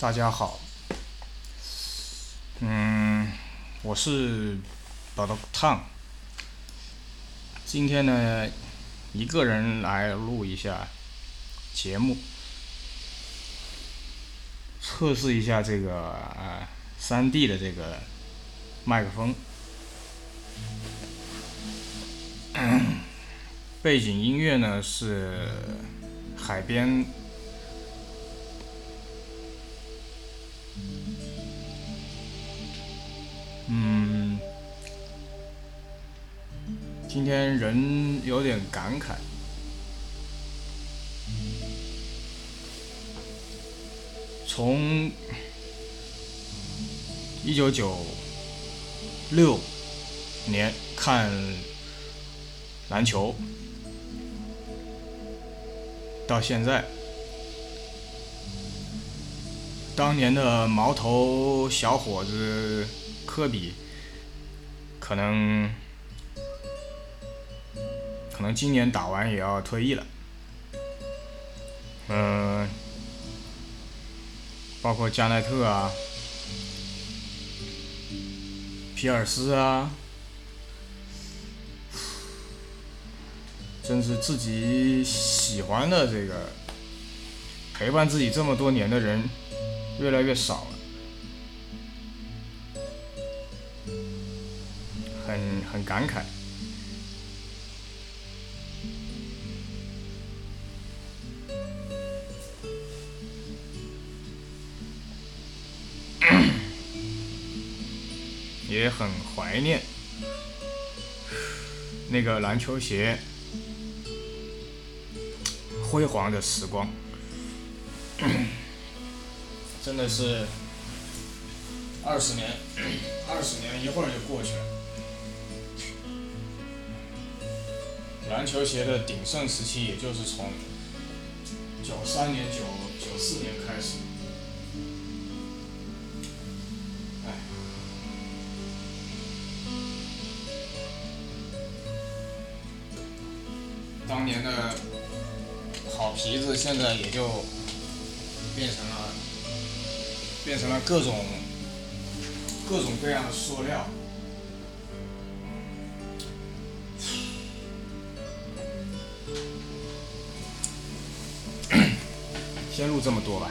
大家好，嗯，我是宝刀烫，今天呢，一个人来录一下节目，测试一下这个啊三 D 的这个麦克风，背景音乐呢是海边。嗯，今天人有点感慨。从一九九六年看篮球，到现在。当年的毛头小伙子科比，可能可能今年打完也要退役了。嗯，包括加奈特啊、皮尔斯啊，真是自己喜欢的这个陪伴自己这么多年的人。越来越少了，很很感慨。也很怀念那个篮球鞋辉煌的时光。真的是二十年，二十年一会儿就过去了。篮球鞋的鼎盛时期，也就是从九三年、九九四年开始。当年的好皮子，现在也就变成了。变成了各种各种各样的塑料。先录这么多吧。